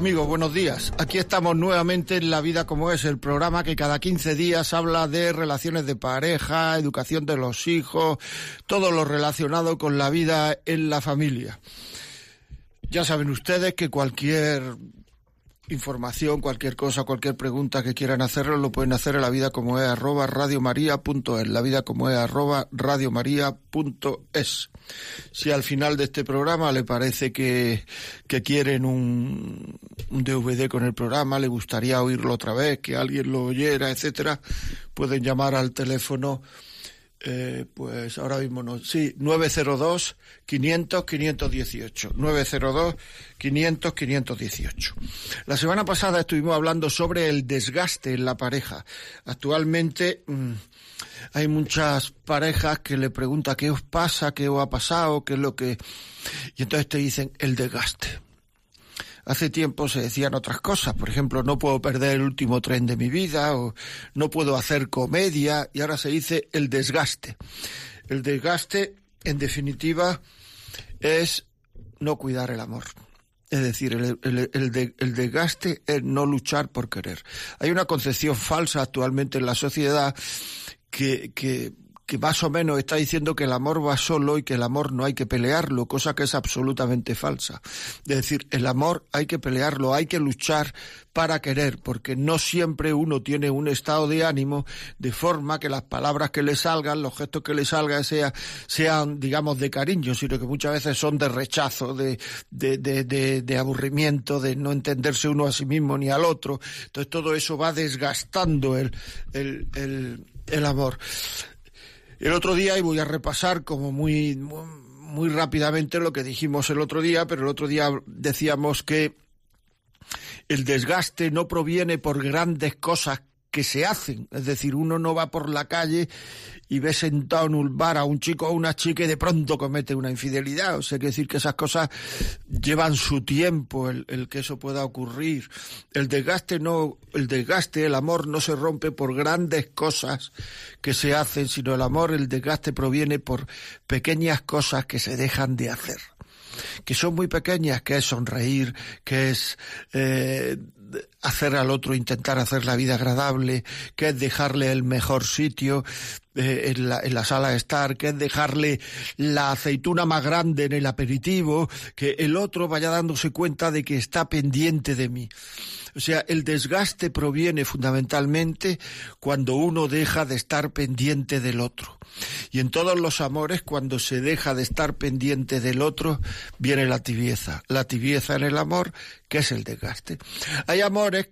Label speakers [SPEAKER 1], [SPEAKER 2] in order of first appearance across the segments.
[SPEAKER 1] Amigos, buenos días. Aquí estamos nuevamente en La Vida como es, el programa que cada 15 días habla de relaciones de pareja, educación de los hijos, todo lo relacionado con la vida en la familia. Ya saben ustedes que cualquier información, cualquier cosa, cualquier pregunta que quieran hacerlo, lo pueden hacer en la vida como es arroba radiomaria.es, la vida como es arroba radiomaria.es. Si al final de este programa le parece que, que quieren un, un DVD con el programa, le gustaría oírlo otra vez, que alguien lo oyera, etcétera, pueden llamar al teléfono eh, pues ahora mismo no. Sí, 902 500 518. 902 500 518. La semana pasada estuvimos hablando sobre el desgaste en la pareja. Actualmente mmm, hay muchas parejas que le preguntan qué os pasa, qué os ha pasado, qué es lo que. Y entonces te dicen el desgaste. Hace tiempo se decían otras cosas, por ejemplo, no puedo perder el último tren de mi vida o no puedo hacer comedia y ahora se dice el desgaste. El desgaste, en definitiva, es no cuidar el amor. Es decir, el, el, el, de, el, desgaste es no luchar por querer. Hay una concepción falsa actualmente en la sociedad que, que que más o menos está diciendo que el amor va solo y que el amor no hay que pelearlo, cosa que es absolutamente falsa. Es decir, el amor hay que pelearlo, hay que luchar para querer, porque no siempre uno tiene un estado de ánimo de forma que las palabras que le salgan, los gestos que le salgan sea, sean, digamos, de cariño, sino que muchas veces son de rechazo, de, de, de, de, aburrimiento, de no entenderse uno a sí mismo ni al otro. Entonces todo eso va desgastando el amor. El otro día, y voy a repasar como muy, muy, rápidamente lo que dijimos el otro día, pero el otro día decíamos que el desgaste no proviene por grandes cosas que se hacen. Es decir, uno no va por la calle y ve sentado en un bar a un chico o una chica y de pronto comete una infidelidad. O sea, hay decir que esas cosas llevan su tiempo, el, el, que eso pueda ocurrir. El desgaste no, el desgaste, el amor no se rompe por grandes cosas que se hacen, sino el amor, el desgaste proviene por pequeñas cosas que se dejan de hacer que son muy pequeñas, que es sonreír, que es eh, hacer al otro, intentar hacer la vida agradable, que es dejarle el mejor sitio eh, en, la, en la sala de estar, que es dejarle la aceituna más grande en el aperitivo, que el otro vaya dándose cuenta de que está pendiente de mí. O sea, el desgaste proviene fundamentalmente cuando uno deja de estar pendiente del otro. Y en todos los amores, cuando se deja de estar pendiente del otro, viene la tibieza. La tibieza en el amor, que es el desgaste. Hay amores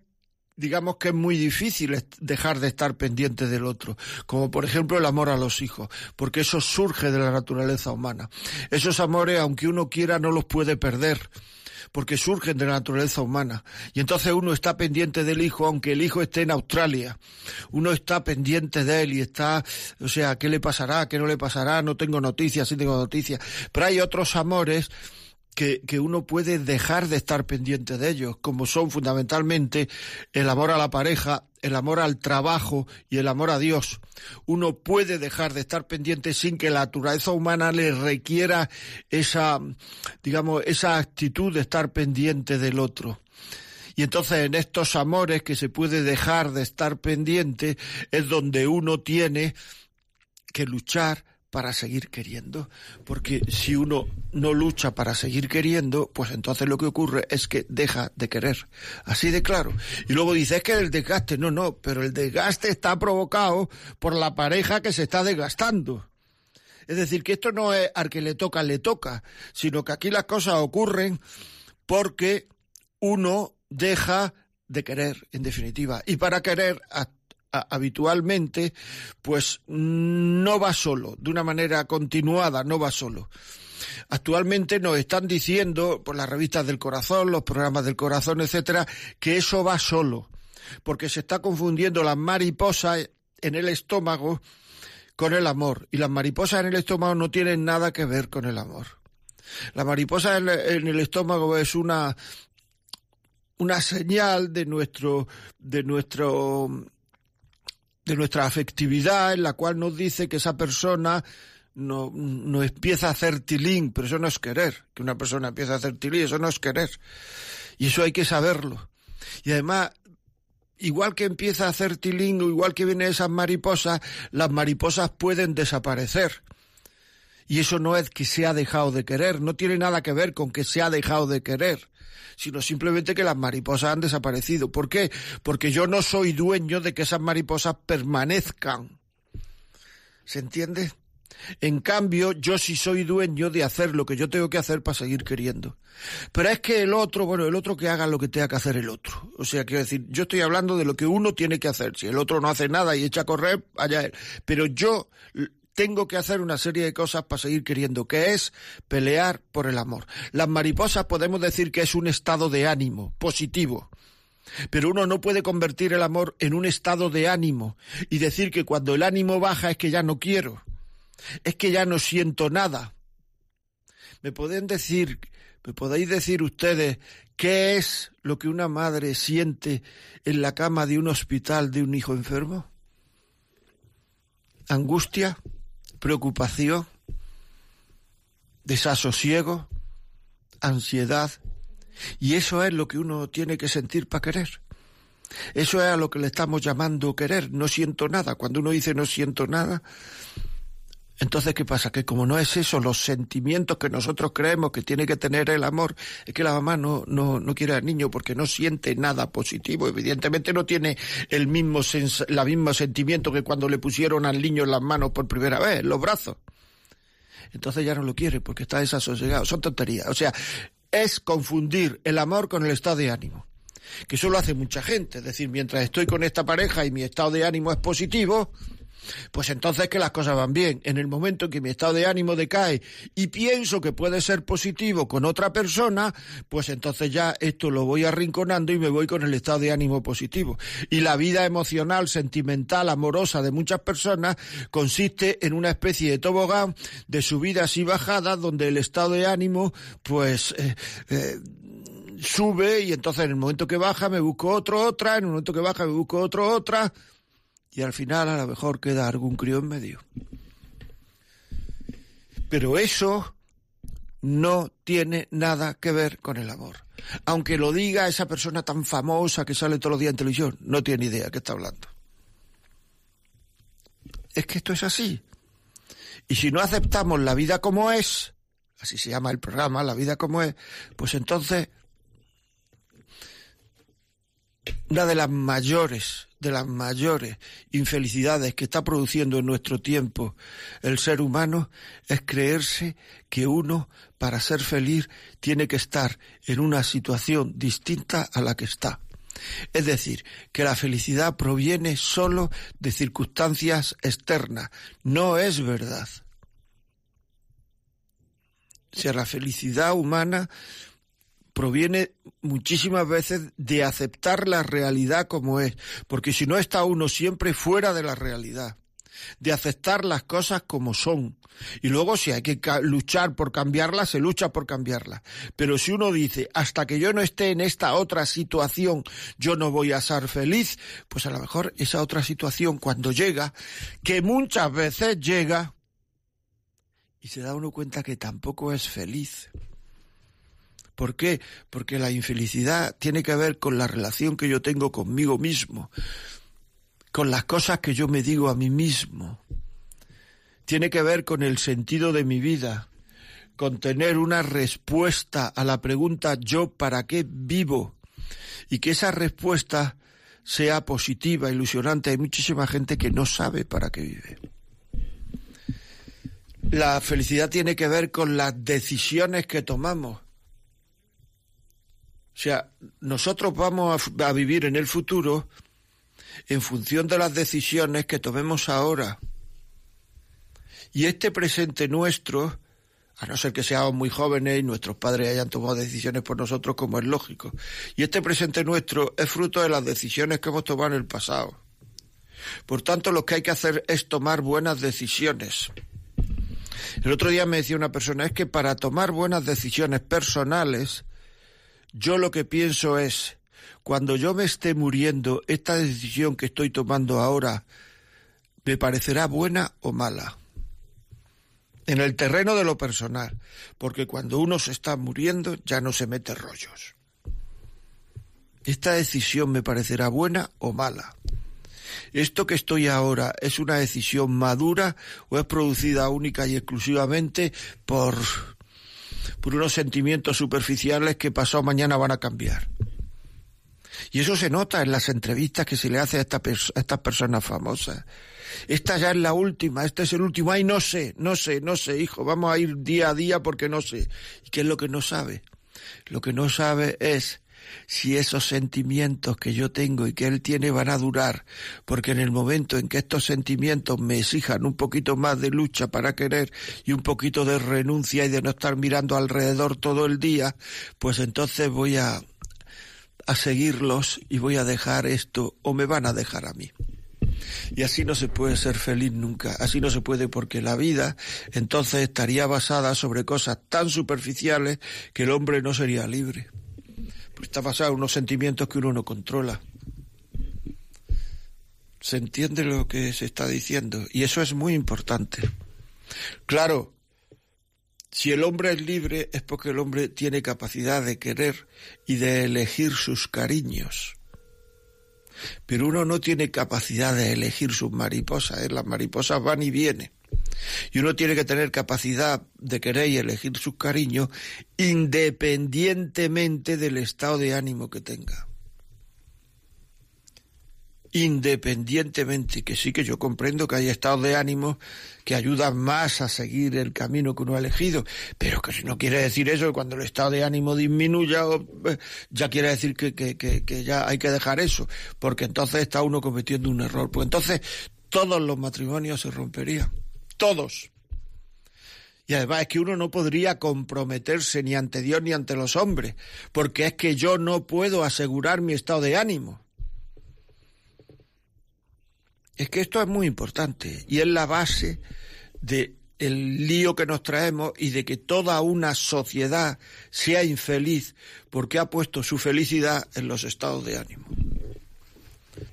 [SPEAKER 1] digamos que es muy difícil dejar de estar pendiente del otro, como por ejemplo el amor a los hijos, porque eso surge de la naturaleza humana. Esos amores, aunque uno quiera, no los puede perder porque surgen de la naturaleza humana. Y entonces uno está pendiente del hijo, aunque el hijo esté en Australia. Uno está pendiente de él y está, o sea, ¿qué le pasará? ¿Qué no le pasará? No tengo noticias, sí tengo noticias. Pero hay otros amores que, que, uno puede dejar de estar pendiente de ellos, como son fundamentalmente el amor a la pareja, el amor al trabajo y el amor a Dios. Uno puede dejar de estar pendiente sin que la naturaleza humana le requiera esa, digamos, esa actitud de estar pendiente del otro. Y entonces en estos amores que se puede dejar de estar pendiente es donde uno tiene que luchar para seguir queriendo, porque si uno no lucha para seguir queriendo, pues entonces lo que ocurre es que deja de querer, así de claro. Y luego dice, es que el desgaste, no, no, pero el desgaste está provocado por la pareja que se está desgastando. Es decir, que esto no es al que le toca, le toca, sino que aquí las cosas ocurren porque uno deja de querer, en definitiva. Y para querer habitualmente, pues no va solo, de una manera continuada, no va solo. Actualmente nos están diciendo, por las revistas del corazón, los programas del corazón, etcétera, que eso va solo, porque se está confundiendo las mariposas en el estómago con el amor. Y las mariposas en el estómago no tienen nada que ver con el amor. La mariposa en el estómago es una, una señal de nuestro, de nuestro, de nuestra afectividad en la cual nos dice que esa persona no, no empieza a hacer tilín, pero eso no es querer, que una persona empiece a hacer tilín, eso no es querer. Y eso hay que saberlo. Y además, igual que empieza a hacer tilín, o igual que vienen esas mariposas, las mariposas pueden desaparecer. Y eso no es que se ha dejado de querer, no tiene nada que ver con que se ha dejado de querer, sino simplemente que las mariposas han desaparecido. ¿Por qué? Porque yo no soy dueño de que esas mariposas permanezcan. ¿Se entiende? En cambio, yo sí soy dueño de hacer lo que yo tengo que hacer para seguir queriendo. Pero es que el otro, bueno, el otro que haga lo que tenga que hacer el otro. O sea, quiero decir, yo estoy hablando de lo que uno tiene que hacer. Si el otro no hace nada y echa a correr, allá él. Pero yo tengo que hacer una serie de cosas para seguir queriendo, que es pelear por el amor. Las mariposas podemos decir que es un estado de ánimo positivo. Pero uno no puede convertir el amor en un estado de ánimo y decir que cuando el ánimo baja es que ya no quiero es que ya no siento nada. ¿Me pueden decir, me podéis decir ustedes qué es lo que una madre siente en la cama de un hospital de un hijo enfermo? Angustia, preocupación, desasosiego, ansiedad. Y eso es lo que uno tiene que sentir para querer. Eso es a lo que le estamos llamando querer. No siento nada. Cuando uno dice no siento nada, entonces, ¿qué pasa? Que como no es eso, los sentimientos que nosotros creemos que tiene que tener el amor, es que la mamá no, no, no quiere al niño porque no siente nada positivo. Evidentemente no tiene el mismo, la mismo sentimiento que cuando le pusieron al niño en las manos por primera vez, en los brazos. Entonces ya no lo quiere porque está desasosegado. Son tonterías. O sea, es confundir el amor con el estado de ánimo que eso lo hace mucha gente. Es decir, mientras estoy con esta pareja y mi estado de ánimo es positivo, pues entonces que las cosas van bien. En el momento en que mi estado de ánimo decae y pienso que puede ser positivo con otra persona, pues entonces ya esto lo voy arrinconando y me voy con el estado de ánimo positivo. Y la vida emocional, sentimental, amorosa de muchas personas consiste en una especie de tobogán de subidas y bajadas donde el estado de ánimo pues eh, eh, sube y entonces en el momento que baja me busco otro otra, en el momento que baja me busco otro otra y al final a lo mejor queda algún crío en medio. Pero eso no tiene nada que ver con el amor. Aunque lo diga esa persona tan famosa que sale todos los días en televisión, no tiene idea de qué está hablando. Es que esto es así. Y si no aceptamos la vida como es, así se llama el programa, la vida como es, pues entonces una de las mayores de las mayores infelicidades que está produciendo en nuestro tiempo el ser humano es creerse que uno, para ser feliz, tiene que estar en una situación distinta a la que está. Es decir, que la felicidad proviene solo de circunstancias externas. No es verdad. O sea, la felicidad humana proviene muchísimas veces de aceptar la realidad como es, porque si no está uno siempre fuera de la realidad, de aceptar las cosas como son. Y luego si hay que luchar por cambiarlas, se lucha por cambiarlas. Pero si uno dice, hasta que yo no esté en esta otra situación, yo no voy a ser feliz, pues a lo mejor esa otra situación cuando llega, que muchas veces llega, y se da uno cuenta que tampoco es feliz. ¿Por qué? Porque la infelicidad tiene que ver con la relación que yo tengo conmigo mismo, con las cosas que yo me digo a mí mismo. Tiene que ver con el sentido de mi vida, con tener una respuesta a la pregunta yo para qué vivo y que esa respuesta sea positiva, ilusionante. Hay muchísima gente que no sabe para qué vive. La felicidad tiene que ver con las decisiones que tomamos o sea, nosotros vamos a, vivir en el futuro en función de las decisiones que tomemos ahora. Y este presente nuestro, a no ser que seamos muy jóvenes y nuestros padres hayan tomado decisiones por nosotros como es lógico, y este presente nuestro es fruto de las decisiones que hemos tomado en el pasado. Por tanto, lo que hay que hacer es tomar buenas decisiones. El otro día me decía una persona, es que para tomar buenas decisiones personales, yo lo que pienso es, cuando yo me esté muriendo, esta decisión que estoy tomando ahora, ¿me parecerá buena o mala? En el terreno de lo personal, porque cuando uno se está muriendo ya no se mete rollos. ¿Esta decisión me parecerá buena o mala? ¿Esto que estoy ahora es una decisión madura o es producida única y exclusivamente por, por unos sentimientos superficiales que pasado mañana van a cambiar? Y eso se nota en las entrevistas que se le hace a, a estas personas famosas. Esta ya es la última, este es el último. Ay, no sé, no sé, no sé, hijo, vamos a ir día a día porque no sé. ¿Y qué es lo que no sabe? Lo que no sabe es si esos sentimientos que yo tengo y que él tiene van a durar, porque en el momento en que estos sentimientos me exijan un poquito más de lucha para querer y un poquito de renuncia y de no estar mirando alrededor todo el día, pues entonces voy a, a seguirlos y voy a dejar esto o me van a dejar a mí. Y así no se puede ser feliz nunca, así no se puede porque la vida entonces estaría basada sobre cosas tan superficiales que el hombre no sería libre está basado en unos sentimientos que uno no controla. Se entiende lo que se está diciendo y eso es muy importante. Claro, si el hombre es libre es porque el hombre tiene capacidad de querer y de elegir sus cariños. Pero uno no tiene capacidad de elegir sus mariposas, ¿eh? las mariposas van y vienen. Y uno tiene que tener capacidad de querer y elegir sus cariños independientemente del estado de ánimo que tenga. Independientemente, que sí que yo comprendo que hay estados de ánimo que ayudan más a seguir el camino que uno ha elegido, pero que si no quiere decir eso, cuando el estado de ánimo disminuya, eh, ya quiere decir que ya hay que dejar eso, porque entonces está uno cometiendo un error. Pues entonces todos los matrimonios se romperían todos. Y además es que uno no podría comprometerse ni ante Dios ni ante los hombres, porque es que yo no puedo asegurar mi estado de ánimo. Es que esto es muy importante y es la base de el lío que nos traemos y de que toda una sociedad sea infeliz porque ha puesto su felicidad en los estados de ánimo.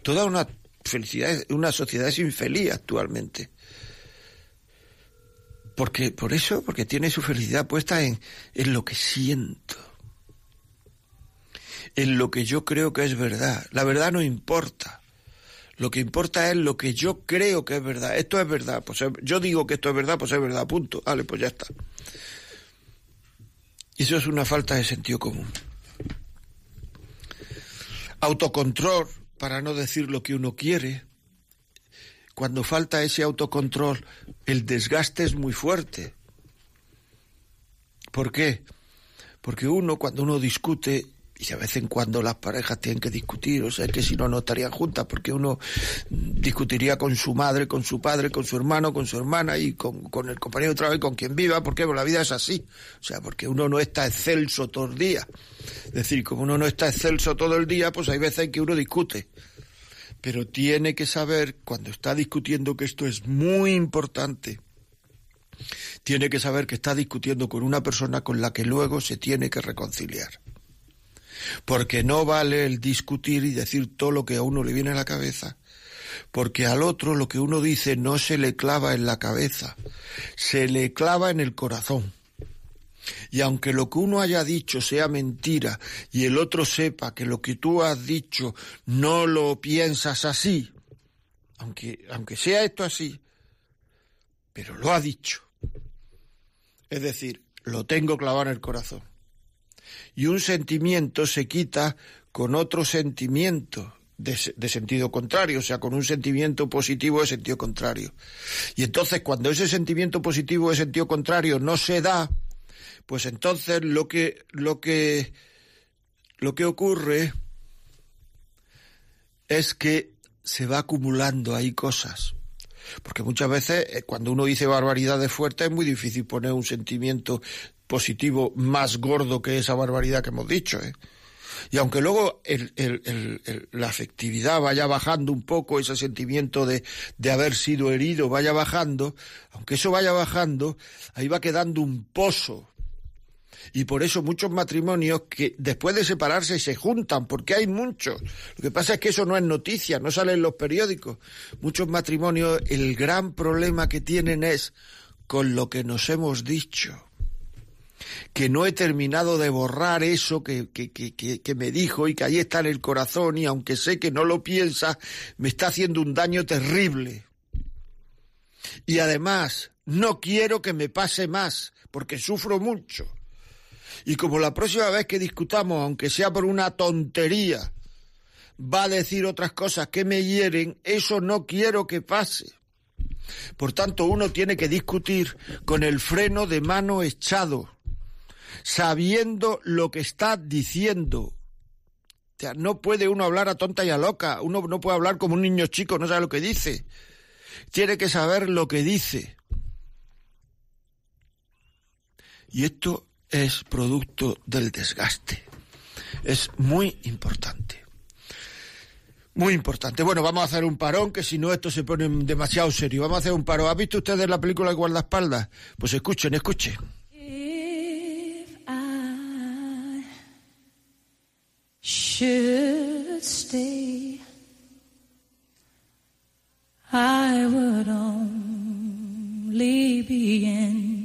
[SPEAKER 1] Toda una felicidad, una sociedad es infeliz actualmente. Porque, por eso, porque tiene su felicidad puesta en, en lo que siento, en lo que yo creo que es verdad. La verdad no importa. Lo que importa es lo que yo creo que es verdad. Esto es verdad. Pues yo digo que esto es verdad, pues es verdad, punto. Vale, pues ya está. Y eso es una falta de sentido común. Autocontrol, para no decir lo que uno quiere, cuando falta ese autocontrol, el desgaste es muy fuerte. ¿Por qué? Porque uno, cuando uno discute, y de vez en cuando las parejas tienen que discutir, o sea, que si no, no estarían juntas, porque uno discutiría con su madre, con su padre, con su hermano, con su hermana y con, el compañero de trabajo y con quien viva, porque la vida es así. O sea, porque uno no está excelso todo el día. Es decir, como uno no está excelso todo el día, pues hay veces en que uno discute pero tiene que saber, cuando está discutiendo, que esto es muy importante, tiene que saber que está discutiendo con una persona con la que luego se tiene que reconciliar. Porque no vale el discutir y decir todo lo que a uno le viene a la cabeza, porque al otro lo que uno dice no se le clava en la cabeza, se le clava en el corazón. Y aunque lo que uno haya dicho sea mentira y el otro sepa que lo que tú has dicho no lo piensas así, aunque, aunque sea esto así, pero lo ha dicho. Es decir, lo tengo clavado en el corazón. Y un sentimiento se quita con otro sentimiento de, de, sentido contrario, o sea, con un sentimiento positivo de sentido contrario. Y entonces cuando ese sentimiento positivo de sentido contrario no se da, pues entonces lo que, lo que, lo que ocurre es que se va acumulando ahí cosas. Porque muchas veces eh, cuando uno dice barbaridades fuertes es muy difícil poner un sentimiento positivo más gordo que esa barbaridad que hemos dicho. ¿eh? Y aunque luego la afectividad vaya bajando un poco, ese sentimiento de, de haber sido herido vaya bajando, aunque eso vaya bajando, ahí va quedando un pozo y por eso muchos matrimonios que después de separarse se juntan, porque hay muchos. Lo que pasa es que eso no es noticia, no sale en los periódicos. Muchos matrimonios, el gran problema que tienen es con lo que nos hemos dicho que no he terminado de borrar eso que, que, que, que, me dijo y que ahí está en el corazón y aunque sé que no lo piensa, me está haciendo un daño terrible. Y además, no quiero que me pase más, porque sufro mucho. Y como la próxima vez que discutamos, aunque sea por una tontería, va a decir otras cosas que me hieren, eso no quiero que pase. Por tanto, uno tiene que discutir con el freno de mano echado, sabiendo lo que está diciendo. O sea, no puede uno hablar a tonta y a loca, uno no puede hablar como un niño chico, no sabe lo que dice. Tiene que saber lo que dice. Y esto es producto del desgaste. Es muy importante. Muy importante. Bueno, vamos a hacer un parón, que si no esto se pone demasiado serio. Vamos a hacer un parón. ¿Ha visto ustedes la película de guardaespaldas? Pues escuchen, escuchen. I would only in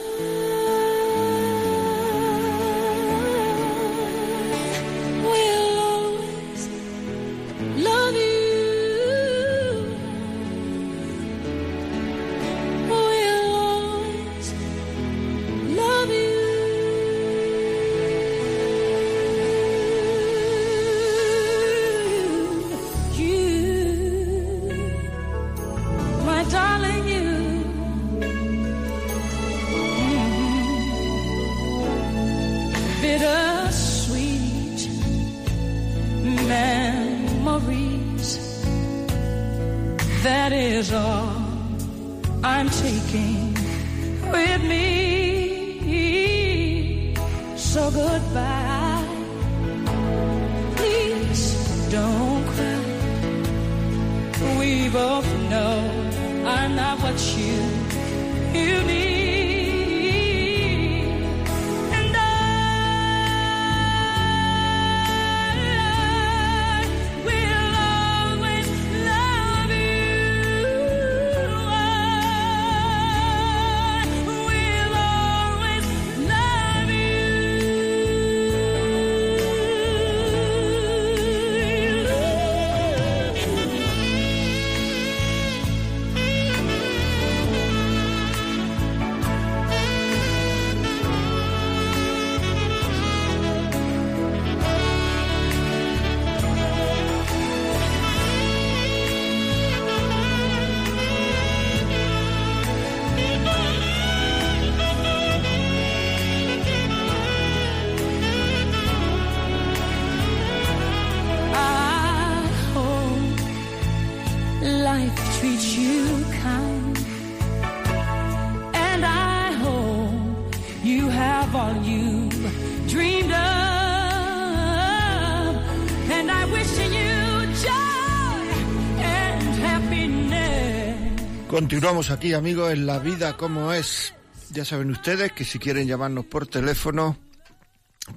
[SPEAKER 1] Continuamos aquí, amigos, en la vida como es. Ya saben ustedes que si quieren llamarnos por teléfono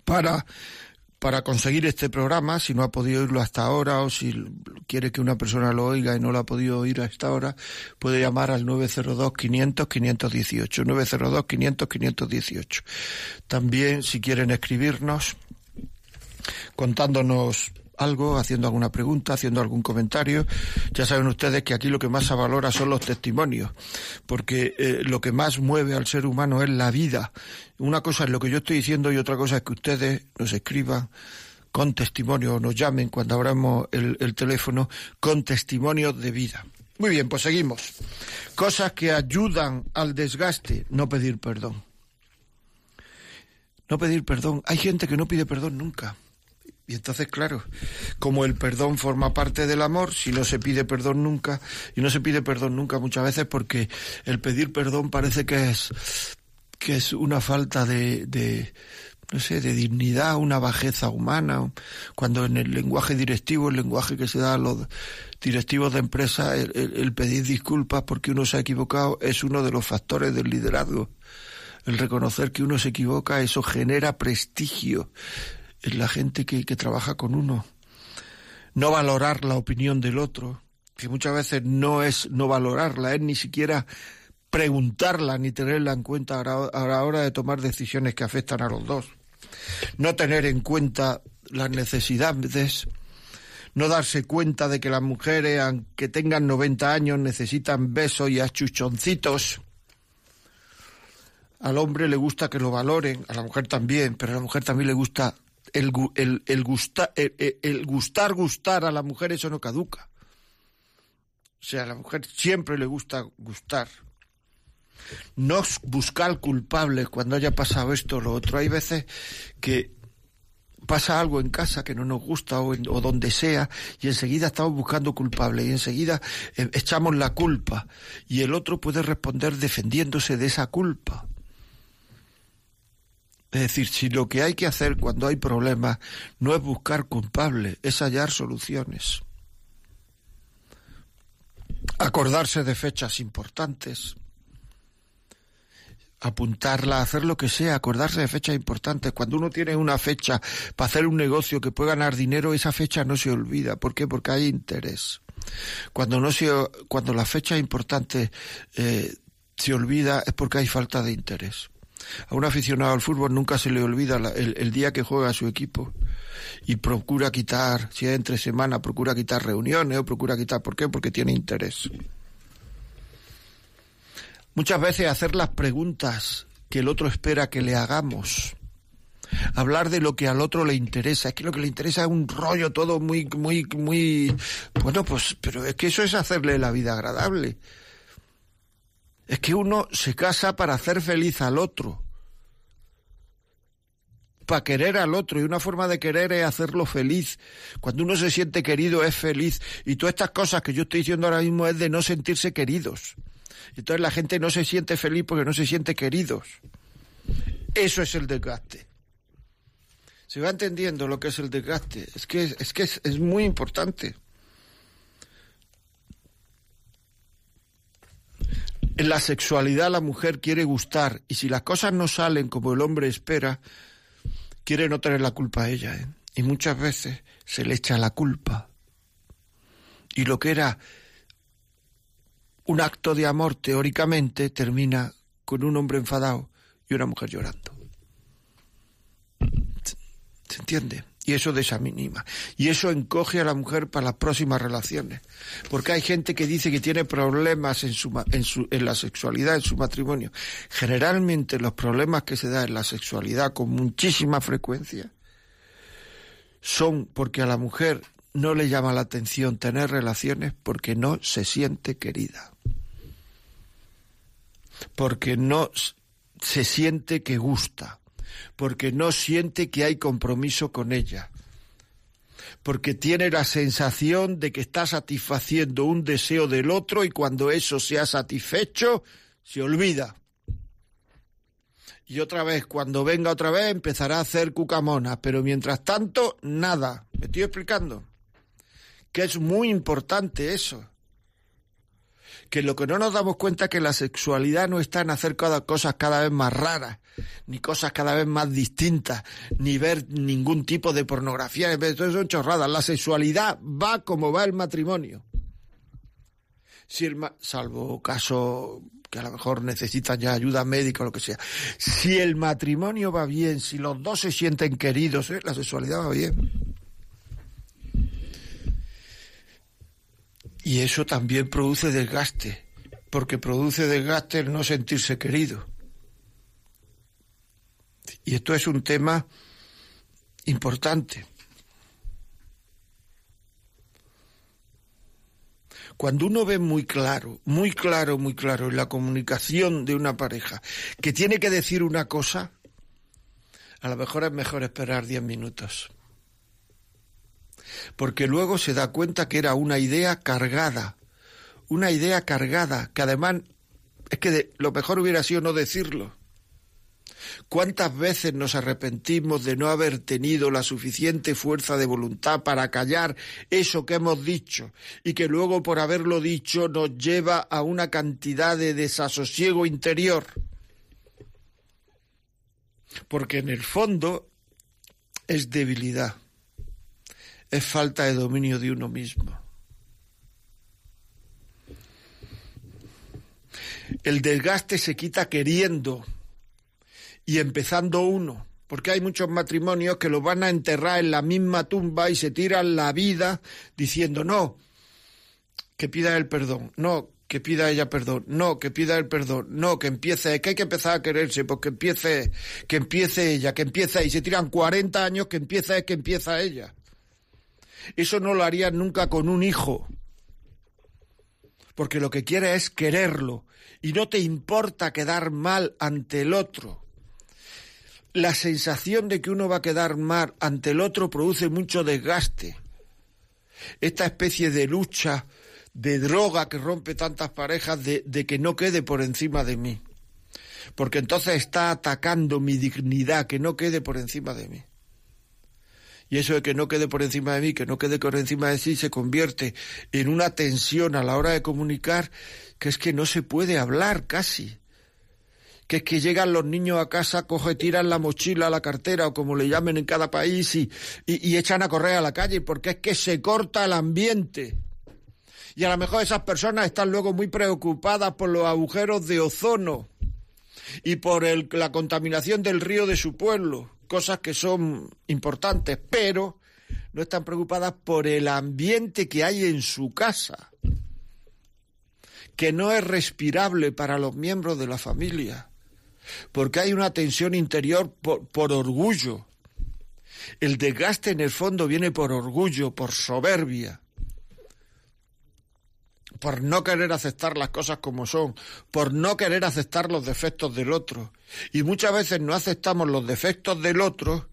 [SPEAKER 1] para para conseguir este programa, si no ha podido oírlo hasta ahora o si quiere que una persona lo oiga y no lo ha podido oír hasta ahora, puede llamar al 902-500-518, 902-500-518. También, si quieren escribirnos contándonos algo, haciendo alguna pregunta, haciendo algún comentario. Ya saben ustedes que aquí lo que más se valora son los testimonios, porque eh, lo que más mueve al ser humano es la vida. Una cosa es lo que yo estoy diciendo y otra cosa es que ustedes nos escriban con testimonio, o nos llamen cuando abramos el, el teléfono, con testimonio de vida. Muy bien, pues seguimos. Cosas que ayudan al desgaste, no pedir perdón. No pedir perdón. Hay gente que no pide perdón nunca. Y entonces, claro, como el perdón forma parte del amor, si no se pide perdón nunca, y no se pide perdón nunca muchas veces porque el pedir perdón parece que es, que es una falta de, de no sé, de dignidad, una bajeza humana, cuando en el lenguaje directivo, el lenguaje que se da a los directivos de empresa, el, el pedir disculpas porque uno se ha equivocado es uno de los factores del liderazgo. El reconocer que uno se equivoca, eso genera prestigio es la gente que, que trabaja con uno. No valorar la opinión del otro, que muchas veces no es no valorarla, es ni siquiera preguntarla ni tenerla en cuenta a la hora de tomar decisiones que afectan a los dos. No tener en cuenta las necesidades, no darse cuenta de que las mujeres, aunque tengan 90 años, necesitan besos y achuchoncitos. Al hombre le gusta que lo valoren, a la mujer también, pero a la mujer también le gusta el, el, el, gusta, el, gustar, gustar a la mujer, eso no caduca. O sea, a la mujer siempre le gusta gustar. No buscar culpables cuando haya pasado esto o lo otro. Hay veces que pasa algo en casa que no nos gusta o, o donde sea y enseguida estamos buscando culpables y enseguida eh, echamos la culpa y el otro puede responder defendiéndose de esa culpa. Es decir, si lo que hay que hacer cuando hay problemas no es buscar culpables, es hallar soluciones. Acordarse de fechas importantes. Apuntarla, hacer lo que sea, acordarse de fechas importantes. Cuando uno tiene una fecha para hacer un negocio que puede ganar dinero, esa fecha no se olvida. ¿Por qué? Porque hay interés. Cuando no se, cuando la fecha importante eh, se olvida es porque hay falta de interés. A un aficionado al fútbol nunca se le olvida la, el, día que juega su equipo y procura quitar, si es entre semana, procura quitar reuniones o procura quitar. ¿Por qué? Porque tiene interés. Muchas veces hacer las preguntas que el otro espera que le hagamos. Hablar de lo que al otro le interesa. Es que lo que le interesa es un rollo todo muy, muy, muy. Bueno, pues, pero es que eso es hacerle la vida agradable. Es que uno se casa para hacer feliz al otro. Para querer al otro. Y una forma de querer es hacerlo feliz. Cuando uno se siente querido es feliz. Y todas estas cosas que yo estoy diciendo ahora mismo es de no sentirse queridos. Entonces la gente no se siente feliz porque no se siente queridos. Eso es el desgaste. Se va entendiendo lo que es el desgaste. Es que es, que es, es muy importante. En la sexualidad la mujer quiere gustar y si las cosas no salen como el hombre espera, quiere no tener la culpa a ella. ¿eh? Y muchas veces se le echa la culpa. Y lo que era un acto de amor teóricamente termina con un hombre enfadado y una mujer llorando. ¿Se entiende? Y eso desanima. Y eso encoge a la mujer para las próximas relaciones. Porque hay gente que dice que tiene problemas en, su, en, en la sexualidad, en su matrimonio. Generalmente los problemas que se dan en la sexualidad con muchísima frecuencia son porque a la mujer no le llama la atención tener relaciones porque no se siente querida. Porque no se siente que gusta porque no siente que hay compromiso con ella, porque tiene la sensación de que está satisfaciendo un deseo del otro y cuando eso se ha satisfecho, se olvida. Y otra vez, cuando venga otra vez, empezará a hacer cucamonas, pero mientras tanto, nada. ¿Me estoy explicando? Que es muy importante eso que lo que no nos damos cuenta es que la sexualidad no está en hacer cosas cada vez más raras, ni cosas cada vez más distintas, ni ver ningún tipo de pornografía, eso son chorradas. La sexualidad va como va el matrimonio. Si el salvo caso que a lo mejor necesitan ya ayuda médica o lo que sea. Si el matrimonio va bien, si los dos se sienten queridos, ¿eh? la sexualidad va bien. Y eso también produce desgaste, porque produce desgaste el no sentirse querido. Y esto es un tema importante. Cuando uno ve muy claro, muy claro, muy claro en la comunicación de una pareja que tiene que decir una cosa, a lo mejor es mejor esperar 10 minutos. Porque luego se da cuenta que era una idea cargada, una idea cargada, que además es que de, lo mejor hubiera sido no decirlo. ¿Cuántas veces nos arrepentimos de no haber tenido la suficiente fuerza de voluntad para callar eso que hemos dicho y que luego por haberlo dicho nos lleva a una cantidad de desasosiego interior? Porque en el fondo es debilidad, es falta de dominio de uno mismo. El desgaste se quita queriendo y empezando uno, porque hay muchos matrimonios que lo van a enterrar en la misma tumba y se tiran la vida diciendo no, que pida el perdón, no, que pida ella perdón, no, que pida el perdón, no, que empiece, que hay que empezar a quererse, porque empiece, que empiece ella, que empiece y se tiran 40 años que empieza es que empieza ella. Eso no lo harían nunca con un hijo, porque lo que quiere es quererlo y no te importa quedar mal ante el otro la sensación de que uno va a quedar mal ante el otro produce mucho desgaste. Esta especie de lucha, de droga que rompe tantas parejas, de, que no quede por encima de mí. Porque entonces está atacando mi dignidad, que no quede por encima de mí. Y eso de que no quede por encima de mí, que no quede por encima de sí, se convierte en una tensión a la hora de comunicar que es que no se puede hablar casi que es que llegan los niños a casa, coge, tiran la mochila, la cartera o como le llamen en cada país y, y, echan a correr a la calle porque es que se corta el ambiente. Y a lo mejor esas personas están luego muy preocupadas por los agujeros de ozono y por el, la contaminación del río de su pueblo, cosas que son importantes, pero no están preocupadas por el ambiente que hay en su casa, que no es respirable para los miembros de la familia porque hay una tensión interior por, orgullo. El desgaste en el fondo viene por orgullo, por soberbia, por no querer aceptar las cosas como son, por no querer aceptar los defectos del otro. Y muchas veces no aceptamos los defectos del otro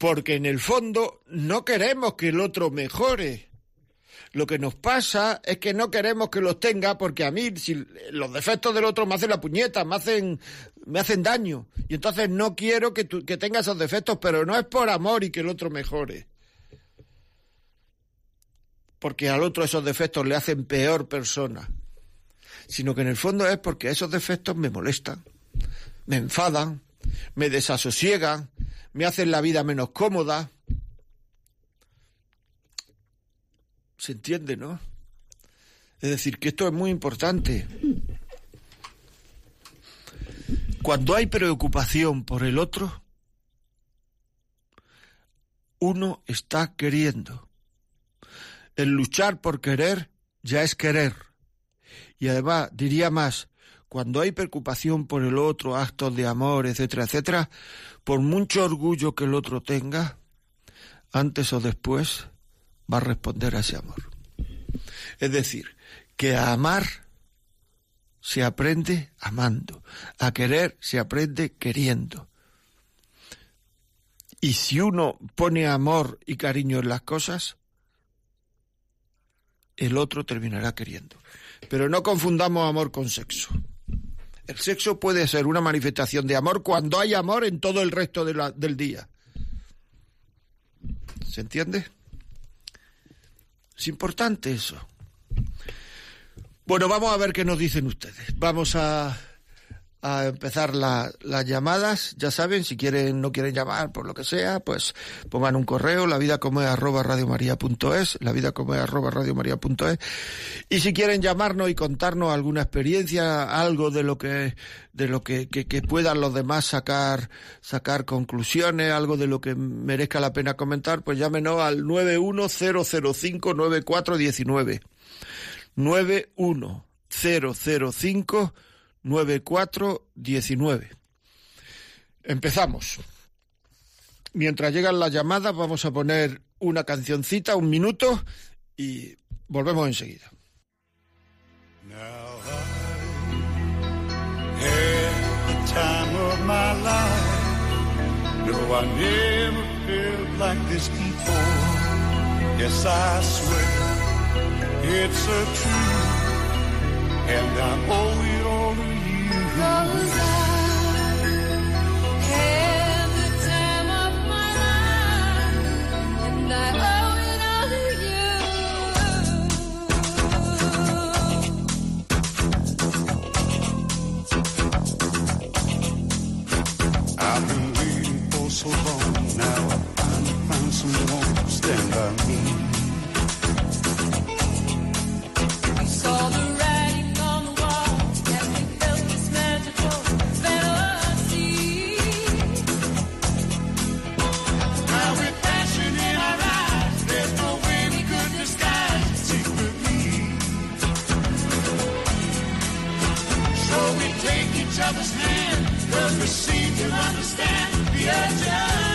[SPEAKER 1] porque en el fondo no queremos que el otro mejore. Lo que nos pasa es que no queremos que los tenga porque a mí si los defectos del otro me hacen la puñeta, me hacen, me hacen daño. Y entonces no quiero que, que tenga esos defectos, pero no es por amor y que el otro mejore. Porque al otro esos defectos le hacen peor persona. Sino que en el fondo es porque esos defectos me molestan, me enfadan, me desasosiegan, me hacen la vida menos cómoda Se entiende, ¿no? Es decir, que esto es muy importante. Cuando hay preocupación por el otro, uno está queriendo. El luchar por querer ya es querer. Y además, diría más, cuando hay preocupación por el otro, actos de amor, etcétera, etcétera, por mucho orgullo que el otro tenga, antes o después va a responder a ese amor. Es decir, que a amar se aprende amando, a querer se aprende queriendo. Y si uno pone amor y cariño en las cosas, el otro terminará queriendo. Pero no confundamos amor con sexo. El sexo puede ser una manifestación de amor cuando hay amor en todo el resto del día. ¿Se entiende? Es importante eso. Bueno, vamos a ver qué nos dicen ustedes. Vamos a, empezar las llamadas. Ya saben, si quieren, no quieren llamar por lo que sea, pues pongan un correo, la vida como es arroba radiomaria.es, la vida como es arroba radiomaria.es. Y si quieren llamarnos y contarnos alguna experiencia, algo de lo que, de lo que, puedan los demás sacar, sacar conclusiones, algo de lo que merezca la pena comentar, pues llámenos al 910059419. 910059419. Empezamos. Mientras llegan las llamadas vamos a poner una cancioncita, un minuto, y Volvemos enseguida.
[SPEAKER 2] I someone to stand by me. We saw the machine to understand the urgency.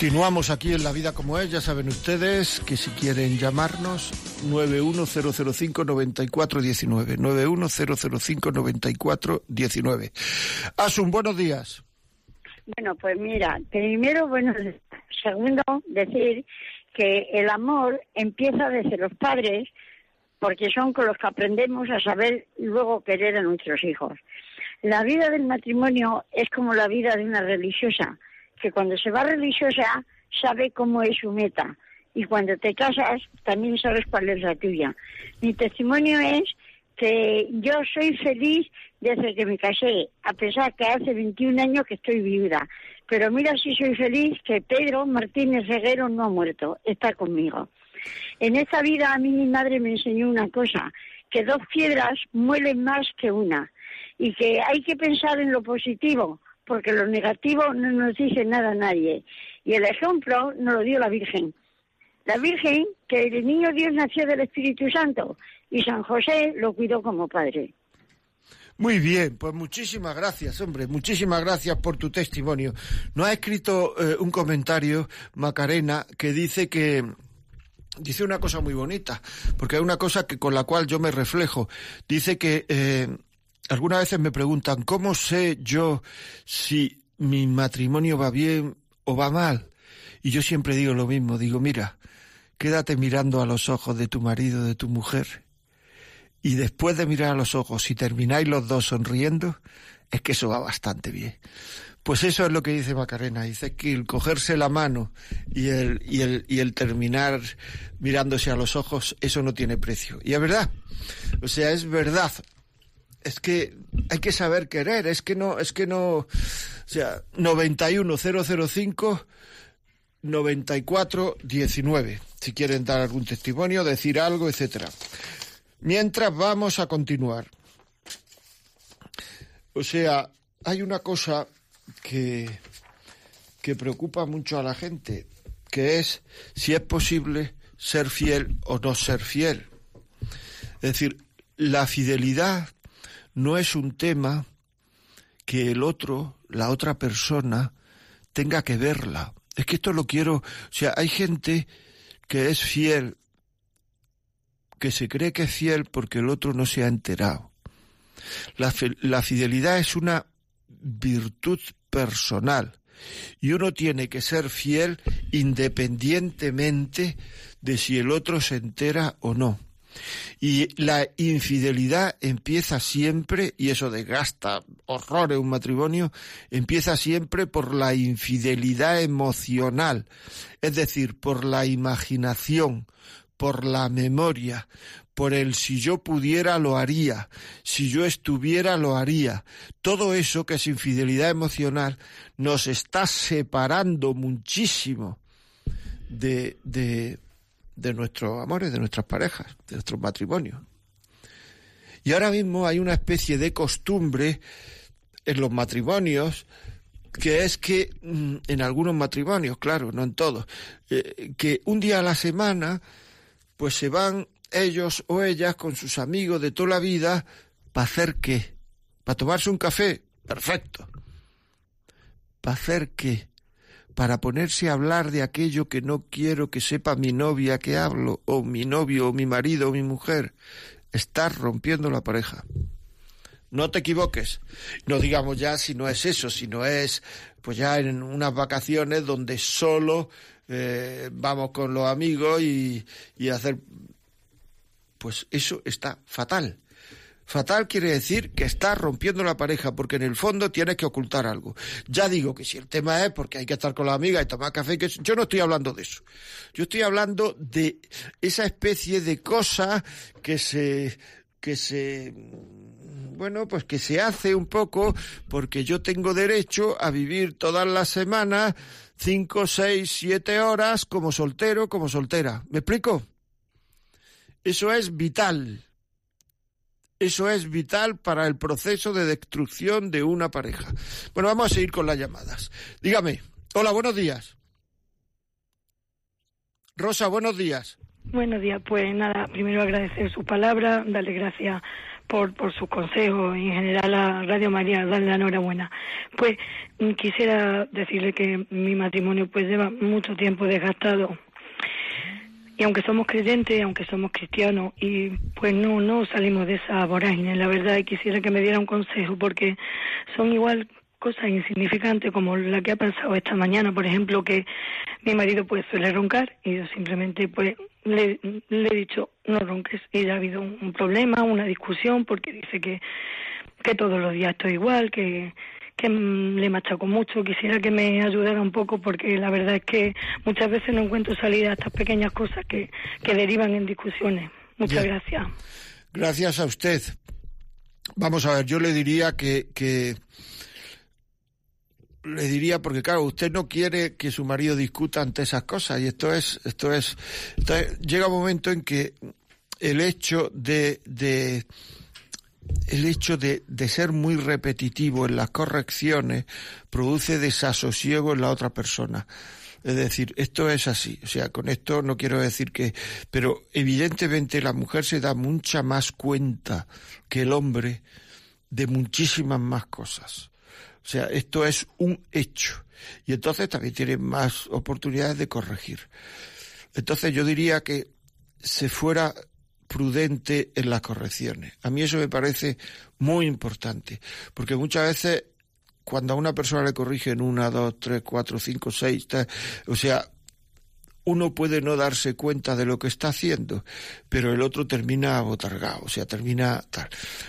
[SPEAKER 1] Continuamos aquí en La Vida como es, ya saben ustedes que si quieren llamarnos 91005-9419, 91005-9419. Asun, buenos días.
[SPEAKER 3] Bueno, pues mira, primero, bueno, segundo, decir que el amor empieza desde los padres, porque son con los que aprendemos a saber luego querer a nuestros hijos. La vida del matrimonio es como la vida de una religiosa, que cuando se va religiosa sabe cómo es su meta y cuando te casas también sabes cuál es la tuya. Mi testimonio es que yo soy feliz desde que me casé, a pesar que hace 21 años que estoy viuda. Pero mira si soy feliz que Pedro Martínez Reguero no ha muerto, está conmigo. En esta vida a mí mi madre me enseñó una cosa, que dos piedras muelen más que una y que hay que pensar en lo positivo, porque lo negativo no nos dice nada a nadie. Y el ejemplo nos lo dio la Virgen. La Virgen, que el niño Dios nació del Espíritu Santo y San José lo cuidó como padre.
[SPEAKER 1] Muy bien, pues muchísimas gracias, hombre, muchísimas gracias por tu testimonio. Nos ha escrito eh, un comentario, Macarena, que dice que dice una cosa muy bonita, porque es una cosa que con la cual yo me reflejo. Dice que eh, algunas veces me preguntan cómo sé yo si mi matrimonio va bien o va mal. Y yo siempre digo lo mismo, digo, mira, quédate mirando a los ojos de tu marido, de tu mujer, y después de mirar a los ojos, si termináis los dos sonriendo, es que eso va bastante bien. Pues eso es lo que dice Macarena, dice que el cogerse la mano y el, y el, y el terminar mirándose a los ojos, eso no tiene precio. Y es verdad, o sea, es verdad. Es que hay que saber querer, es que no, es que no, o sea, 91005 9419, si quieren dar algún testimonio, decir algo, etcétera. Mientras vamos a continuar. O sea, hay una cosa que, que preocupa mucho a la gente, que es si es posible ser fiel o no ser fiel. Es decir, la fidelidad no es un tema que el otro, la otra persona, tenga que verla. Es que esto lo quiero, o sea, hay gente que es fiel, que se cree que es fiel porque el otro no se ha enterado. La, la fidelidad es una virtud personal y uno tiene que ser fiel independientemente de si el otro se entera o no. Y la infidelidad empieza siempre, y eso desgasta horrores un matrimonio, empieza siempre por la infidelidad emocional, es decir, por la imaginación, por la memoria, por el si yo pudiera lo haría, si yo estuviera lo haría. Todo eso que es infidelidad emocional nos está separando muchísimo de, de, de nuestros amores, de nuestras parejas, de nuestros matrimonios. Y ahora mismo hay una especie de costumbre en los matrimonios que es que mm, en algunos matrimonios, claro, no en todos, eh, que un día a la semana pues se van ellos o ellas con sus amigos de toda la vida para hacer qué? Para tomarse un café, perfecto. ¿Para hacer qué? Para ponerse a hablar de aquello que no quiero que sepa mi novia que hablo, o mi novio, o mi marido, o mi mujer. Estás rompiendo la pareja. No te equivoques. No digamos ya si no es eso, si no es pues ya en unas vacaciones donde solo eh, vamos con los amigos y, y hacer pues eso está fatal. Fatal quiere decir que está rompiendo la pareja porque en el fondo tienes que ocultar algo. Ya digo que si el tema es porque hay que estar con la amiga y tomar café, que yo no estoy hablando de eso. Yo estoy hablando de esa especie de cosa que se que se bueno, pues que se hace un poco porque yo tengo derecho a vivir todas las semanas cinco, seis, siete horas como soltero, como soltera. ¿Me explico? Eso es vital. Eso es vital para el proceso de destrucción de una pareja. Bueno, vamos a seguir con las llamadas. Dígame. Hola, buenos días. Rosa, buenos días.
[SPEAKER 4] Buenos días, pues nada, primero agradecer su palabra, darle gracias por, por sus consejos en general a Radio María, darle la enhorabuena. Pues mm, quisiera decirle que mi matrimonio pues lleva mucho tiempo desgastado y aunque somos creyentes, aunque somos cristianos y pues no no salimos de esa vorágine, la verdad, y quisiera que me diera un consejo porque son igual cosas insignificantes como la que ha pasado esta mañana, por ejemplo, que mi marido pues suele roncar y yo simplemente pues le, he dicho no ronques y ya ha habido un, un problema, una discusión porque dice que, que todos los días estoy igual, que, que le machaco mucho, quisiera que me ayudara un poco porque la verdad es que muchas veces no encuentro salida a estas pequeñas cosas que, que derivan en discusiones. Muchas gracias.
[SPEAKER 1] Gracias a usted. Vamos a ver, yo le diría que, que le diría porque claro, usted no quiere que su marido discuta ante esas cosas y esto es esto es, esto es- llega un momento en que el hecho de, de el hecho de, de ser muy repetitivo en las correcciones produce desasosiego en la otra persona. Es decir, esto es así. O sea, con esto no quiero decir que... Pero evidentemente la mujer se da mucha más cuenta que el hombre de muchísimas más cosas. O sea, esto es un hecho. Y entonces también tiene más oportunidades de corregir. Entonces yo diría que se fuera prudente en las correcciones. A mí eso me parece muy importante, porque muchas veces cuando a una persona le corrigen una, dos, tres, cuatro, cinco, seis, o sea, uno puede no darse cuenta de lo que está haciendo, pero el otro termina abotargado, o sea, termina tal.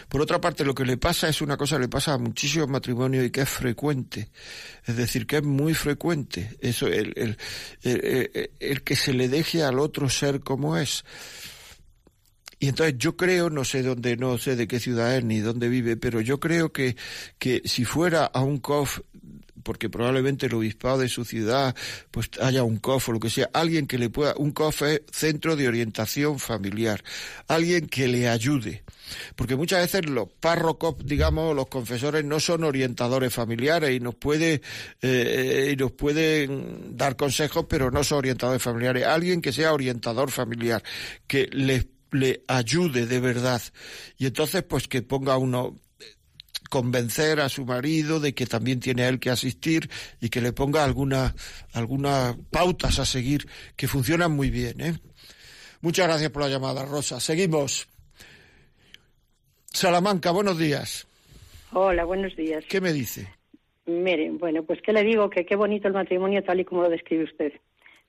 [SPEAKER 1] Por otra parte, lo que le pasa es una cosa que le pasa a muchísimos matrimonios y que es frecuente, es decir, que es muy frecuente, eso, el, el- el que se le deje al otro ser como es. Y entonces yo creo, no sé dónde, no sé de qué ciudad es ni dónde vive, pero yo creo que, que si fuera a un COF, porque probablemente el obispado de su ciudad, pues haya un COF o lo que sea, alguien que le pueda, un COF es Centro de Orientación Familiar, alguien que le ayude. Porque muchas veces los párrocos, digamos, los confesores no son orientadores familiares y nos puede, eh, y nos pueden dar consejos, pero no son orientadores familiares. Alguien que sea orientador familiar, que les le ayude de verdad. Y entonces, pues que ponga uno convencer a su marido de que también tiene a él que asistir y que le ponga algunas algunas pautas a seguir que funcionan muy bien. ¿eh? Muchas gracias por la llamada, Rosa. Seguimos. Salamanca, buenos días.
[SPEAKER 5] Hola, buenos días.
[SPEAKER 1] ¿Qué me dice?
[SPEAKER 5] Mire, bueno, pues qué le digo, que qué bonito el matrimonio tal y como lo describe usted.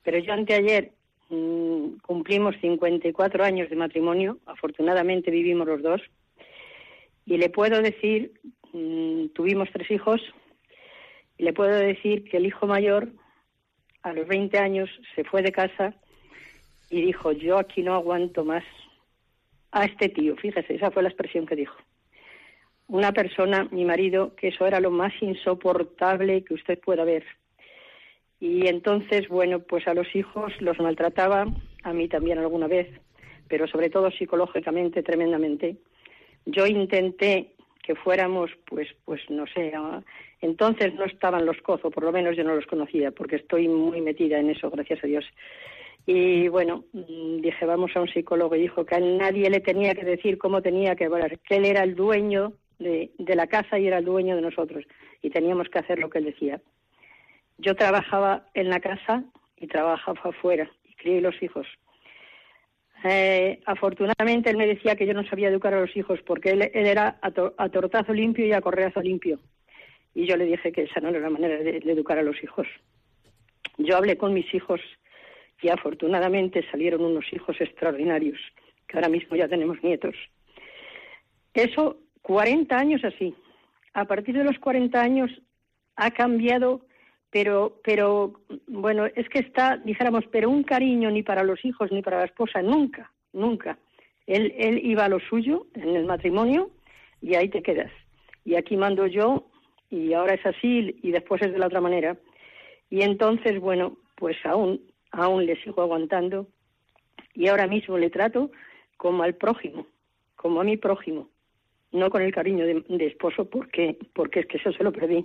[SPEAKER 5] Pero yo anteayer mm, cumplimos 54 años de matrimonio, afortunadamente vivimos los dos, y le puedo decir, mm, tuvimos tres hijos, y le puedo decir que el hijo mayor a los 20 años se fue de casa y dijo, yo aquí no aguanto más a este tío, fíjese, esa fue la expresión que dijo. Una persona, mi marido, que eso era lo más insoportable que usted pueda ver. Y entonces, bueno, pues a los hijos los maltrataba, a mí también alguna vez, pero sobre todo psicológicamente tremendamente. Yo intenté que fuéramos, pues, pues no sé, entonces no estaban los cozos, por lo menos yo no los conocía, porque estoy muy metida en eso, gracias a Dios. Y bueno, mm, dije, vamos a un psicólogo y dijo que a nadie le tenía que decir cómo tenía que hablar, que él era el dueño de la casa y era el dueño de nosotros y teníamos que hacer lo que él decía. Yo trabajaba en la casa y trabajaba afuera y crié los hijos. Eh, afortunadamente él me decía que yo no sabía educar a los hijos porque él, él era a, to- a tortazo limpio y a correazo limpio. Y yo le dije que esa no era la manera de- de educar a los hijos. Yo hablé con mis hijos y afortunadamente salieron unos hijos extraordinarios, que ahora mismo ya tenemos nietos. Eso, 40 años así. A partir de los 40 años ha cambiado, pero, pero bueno, es que está, dijéramos, pero un cariño ni para los hijos ni para la esposa, nunca, nunca. Él, él iba a lo suyo en el matrimonio y ahí te quedas. Y aquí mando yo y ahora es así y después es de la otra manera. Y entonces, bueno, pues aún, aún le sigo aguantando y ahora mismo le trato como al prójimo, como a mi prójimo, no con el cariño de, de esposo porque, porque es que eso se lo perdí.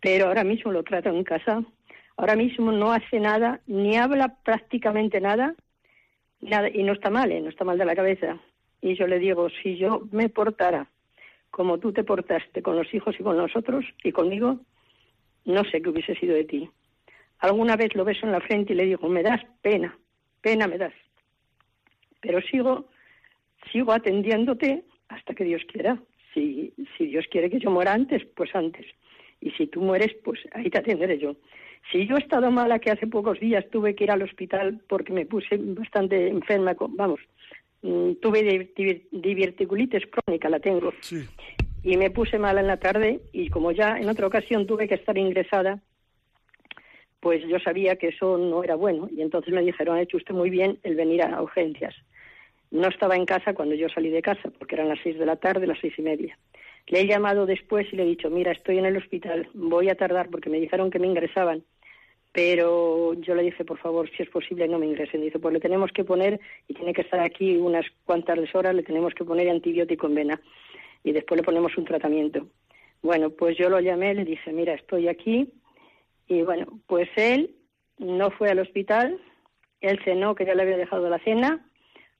[SPEAKER 5] Pero ahora mismo lo trato en casa, ahora mismo no hace nada, ni habla prácticamente nada, nada y no está mal, ¿eh? no está mal de la cabeza. Y yo le digo, si yo me portara como tú te portaste con los hijos y con nosotros y conmigo, no sé qué hubiese sido de ti. Alguna vez lo beso en la frente y le digo, me das pena, pena me das. Pero sigo, sigo atendiéndote hasta que Dios quiera. Si, si Dios quiere que yo muera antes, pues antes. Y si tú mueres, pues ahí te atenderé yo. Si yo he estado mala, que hace pocos días tuve que ir al hospital porque me puse bastante enferma, con- vamos, mm, tuve di- di- diverticulitis crónica, la tengo
[SPEAKER 1] Sí.
[SPEAKER 5] y me puse mala en la tarde y como ya en otra ocasión tuve que estar ingresada, pues yo sabía que eso no era bueno y entonces me dijeron, ha hecho usted muy bien el venir a urgencias. No estaba en casa cuando yo salí de casa porque eran las seis de la tarde, las seis y media. Le he llamado después y le he dicho, mira, estoy en el hospital, voy a tardar porque me dijeron que me ingresaban. Pero yo le dije, por favor, si es posible, no me ingresen. Dice, pues le tenemos que poner, y tiene que estar aquí unas cuantas horas, le tenemos que poner antibiótico en vena. Y después le ponemos un tratamiento. Bueno, pues yo lo llamé, le dije, mira, estoy aquí. Y bueno, pues él no fue al hospital, él cenó, que ya le había dejado la cena.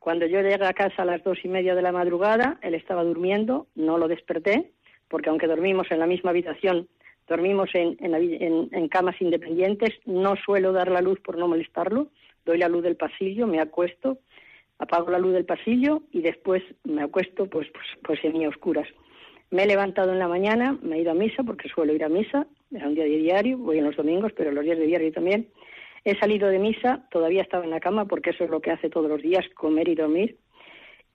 [SPEAKER 5] Cuando yo llegué a casa a las dos y media de la madrugada, él estaba durmiendo, no lo desperté, porque aunque dormimos en la misma habitación, dormimos en, en en camas independientes, no suelo dar la luz por no molestarlo, doy la luz del pasillo, me acuesto, apago la luz del pasillo y después me acuesto pues, pues, pues en mi oscuras. Me he levantado en la mañana, me he ido a misa porque suelo ir a misa, era un día de diario, voy en los domingos, pero los días de diario también. He salido de misa, todavía estaba en la cama porque eso es lo que hace todos los días, comer y dormir.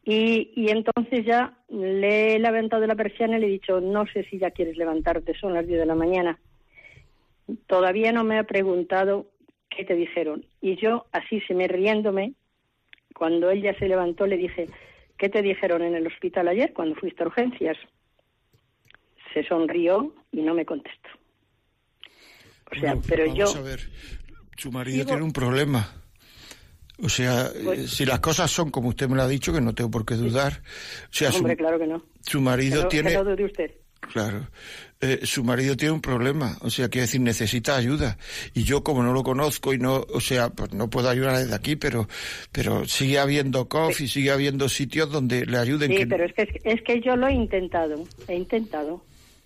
[SPEAKER 5] Y, y entonces ya le he levantado la persiana y le he dicho, no sé si ya quieres levantarte, son las 10 de la mañana. Todavía no me ha preguntado qué te dijeron. Y yo, así se me riéndome, cuando él ya se levantó, le dije, ¿qué te dijeron en el hospital ayer cuando fuiste a urgencias? Se sonrió y no me contestó. O sea,
[SPEAKER 1] Bueno,
[SPEAKER 5] pero
[SPEAKER 1] vamos
[SPEAKER 5] yo...
[SPEAKER 1] a ver, su marido
[SPEAKER 5] Digo-
[SPEAKER 1] tiene un problema. O sea, eh,
[SPEAKER 5] Pues-
[SPEAKER 1] si las cosas son como usted me lo ha dicho, que no tengo por qué dudar. O sea, su,
[SPEAKER 5] Hombre, claro que no.
[SPEAKER 1] su marido
[SPEAKER 5] Que no-
[SPEAKER 1] tiene...
[SPEAKER 5] que no dude usted.
[SPEAKER 1] Claro. Eh, su marido tiene un problema, o sea, quiere decir, necesita ayuda. Y yo, como no lo conozco y no, o sea, pues no puedo ayudar desde aquí, pero, pero sigue habiendo coffee, sigue habiendo sitios donde le ayuden.
[SPEAKER 5] Sí,
[SPEAKER 1] que-
[SPEAKER 5] pero es que, es que yo lo he intentado, he intentado,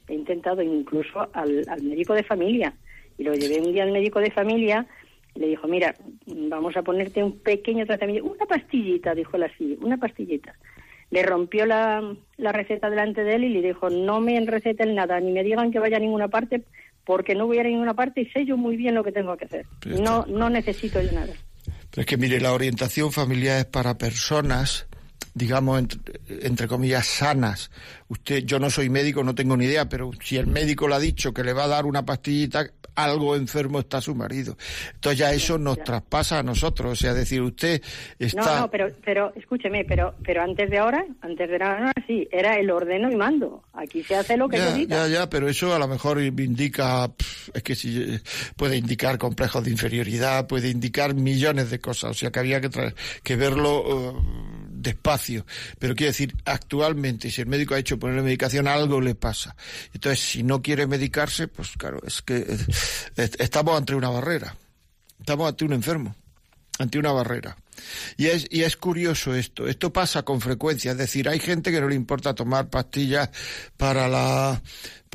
[SPEAKER 5] he intentado incluso al, al médico de familia. Y lo llevé un día al médico de familia y le dijo, mira, vamos a ponerte un pequeño tratamiento, una pastillita, dijo él así, una pastillita. Le rompió la, la receta delante de él y le dijo, no me receten nada, ni me digan que vaya a ninguna parte, porque no voy a ir a ninguna parte y sé yo muy bien lo que tengo que hacer.
[SPEAKER 1] Pero
[SPEAKER 5] No, no necesito yo nada.
[SPEAKER 1] Pero es que, mire, la orientación familiar es para personas, digamos, entre, entre comillas, sanas. Usted, yo no soy médico, no tengo ni idea, pero si el médico le ha dicho que le va a dar una pastillita, algo enfermo está su marido. Entonces ya eso nos traspasa a nosotros. O sea, decir, usted está...
[SPEAKER 5] No, no, pero, pero escúcheme, pero, pero antes de ahora, antes de ahora, sí, era el ordeno y mando. Aquí se hace lo que
[SPEAKER 1] Ya,
[SPEAKER 5] se diga.
[SPEAKER 1] ya, ya, pero eso a lo mejor indica, es que si eh, puede indicar complejos de inferioridad, puede indicar millones de cosas, o sea que había que, tra- que verlo eh, despacio. Pero quiero decir, actualmente, si el médico ha hecho ponerle medicación, algo le pasa. Entonces, si no quiere medicarse, pues claro, es que eh, est- estamos ante una barrera, estamos ante un enfermo, ante una barrera. Y es, y es curioso esto, esto pasa con frecuencia, es decir, hay gente que no le importa tomar pastillas para la,